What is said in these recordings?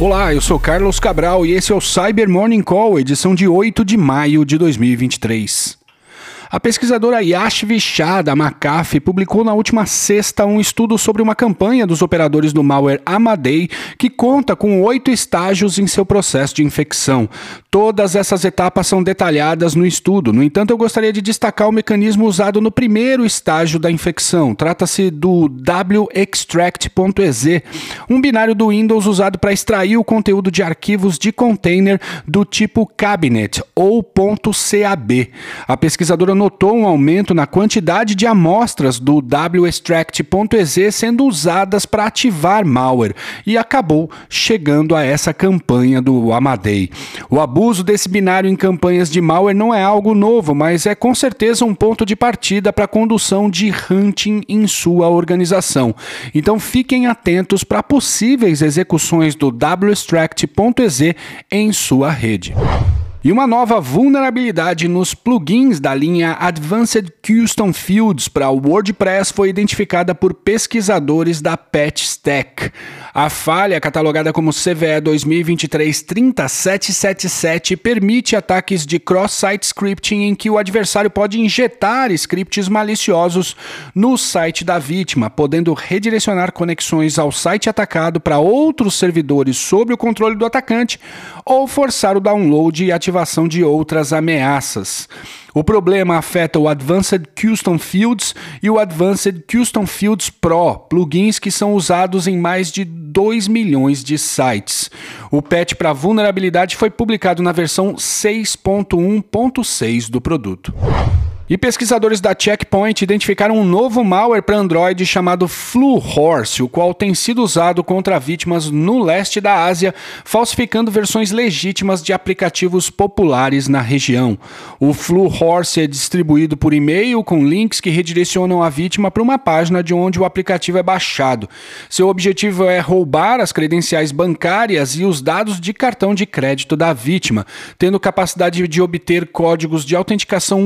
Olá, eu sou Carlos Cabral e esse é o Cyber Morning Call, edição de 8 de maio de 2023. A pesquisadora Yashvi Shah, McAfee, publicou na última sexta um estudo sobre uma campanha dos operadores do malware Amadei, que conta com oito estágios em seu processo de infecção. Todas essas etapas são detalhadas no estudo. No entanto, eu gostaria de destacar o mecanismo usado no primeiro estágio da infecção. Trata-se do wextract.exe, um binário do Windows usado para extrair o conteúdo de arquivos de container do tipo cabinet ou .cab. A pesquisadora notou um aumento na quantidade de amostras do wextract.exe sendo usadas para ativar malware e acabou chegando a essa campanha do Amadei. O abuso desse binário em campanhas de malware não é algo novo, mas é com certeza um ponto de partida para a condução de hunting em sua organização. Então fiquem atentos para possíveis execuções do wextract.exe em sua rede. E uma nova vulnerabilidade nos plugins da linha Advanced Custom Fields para o WordPress foi identificada por pesquisadores da Patch Stack. A falha, catalogada como CVE 2023-3777, permite ataques de cross-site scripting em que o adversário pode injetar scripts maliciosos no site da vítima, podendo redirecionar conexões ao site atacado para outros servidores sob o controle do atacante ou forçar o download e ativação de outras ameaças. O problema afeta o Advanced Custom Fields e o Advanced Custom Fields Pro, plugins que são usados em mais de 2 milhões de sites. O patch para vulnerabilidade foi publicado na versão 6.1.6 do produto. E pesquisadores da Checkpoint identificaram um novo malware para Android chamado Flu Horse, o qual tem sido usado contra vítimas no leste da Ásia, falsificando versões legítimas de aplicativos populares na região. O Flu Horse é distribuído por e-mail com links que redirecionam a vítima para uma página de onde o aplicativo é baixado. Seu objetivo é roubar as credenciais bancárias e os dados de cartão de crédito da vítima, tendo capacidade de obter códigos de autenticação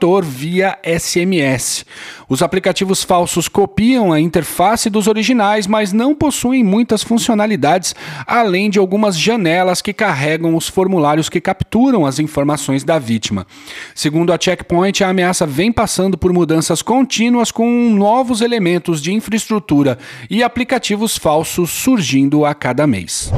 multifator via SMS. Os aplicativos falsos copiam a interface dos originais, mas não possuem muitas funcionalidades, além de algumas janelas que carregam os formulários que capturam as informações da vítima. Segundo a Checkpoint, a ameaça vem passando por mudanças contínuas com novos elementos de infraestrutura e aplicativos falsos surgindo a cada mês.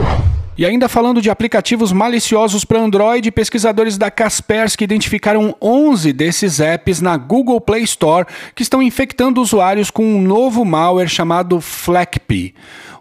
E ainda falando de aplicativos maliciosos para Android, pesquisadores da Kaspersky identificaram 11 desses apps na Google Play Store que estão infectando usuários com um novo malware chamado FlackP.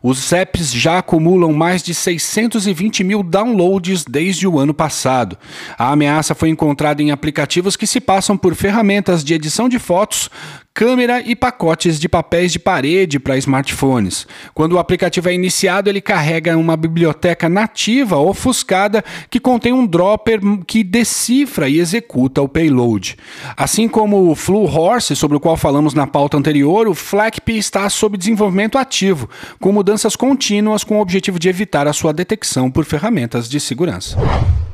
Os apps já acumulam mais de 620 mil downloads desde o ano passado. A ameaça foi encontrada em aplicativos que se passam por ferramentas de edição de fotos, câmera e pacotes de papéis de parede para smartphones. Quando o aplicativo é iniciado, ele carrega uma biblioteca nativa ofuscada que contém um dropper que decifra e executa o payload. Assim como o Flu Horse, sobre o qual falamos na pauta anterior, o FlackP está sob desenvolvimento ativo, com mudanças contínuas com o objetivo de evitar a sua detecção por ferramentas de segurança.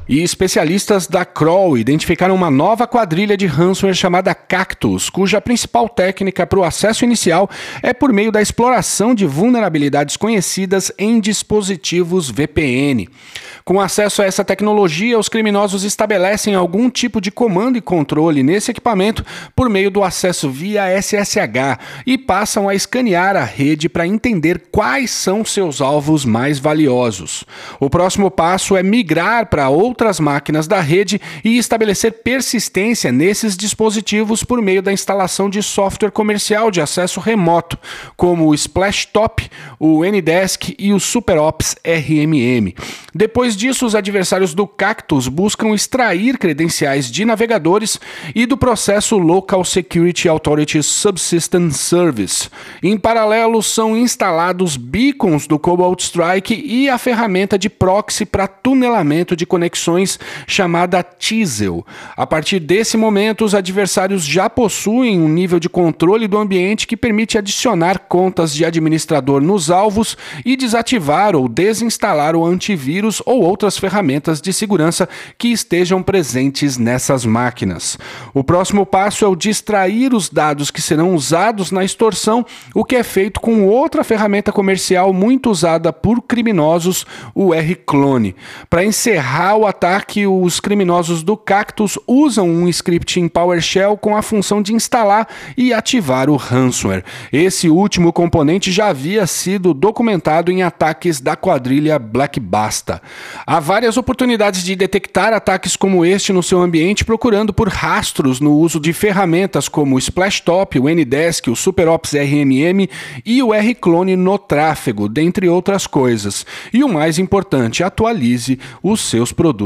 E especialistas da Kroll identificaram uma nova quadrilha de ransomware chamada Cactus, cuja principal técnica para o acesso inicial é por meio da exploração de vulnerabilidades conhecidas em dispositivos VPN. Com acesso a essa tecnologia, os criminosos estabelecem algum tipo de comando e controle nesse equipamento por meio do acesso via SSH e passam a escanear a rede para entender quais são seus alvos mais valiosos. O próximo passo é migrar para outros outras máquinas da rede e estabelecer persistência nesses dispositivos por meio da instalação de software comercial de acesso remoto, como o Splashtop, o Ndesk e o SuperOps RMM. Depois disso, os adversários do Cactus buscam extrair credenciais de navegadores e do processo Local Security Authority Subsystem Service. Em paralelo, são instalados beacons do Cobalt Strike e a ferramenta de proxy para tunelamento de conexões chamada Teasel. A partir desse momento, os adversários já possuem um nível de controle do ambiente que permite adicionar contas de administrador nos alvos e desativar ou desinstalar o antivírus ou outras ferramentas de segurança que estejam presentes nessas máquinas. O próximo passo é o de extrair os dados que serão usados na extorsão, o que é feito com outra ferramenta comercial muito usada por criminosos, o R-Clone. Para encerrar o ataque, os criminosos do Cactus usam um script em PowerShell com a função de instalar e ativar o ransomware. Esse último componente já havia sido documentado em ataques da quadrilha Black Basta. Há várias oportunidades de detectar ataques como este no seu ambiente procurando por rastros no uso de ferramentas como o Splashtop, o Ndesk, o SuperOps RMM e o R-Clone no tráfego, dentre outras coisas. E o mais importante, atualize os seus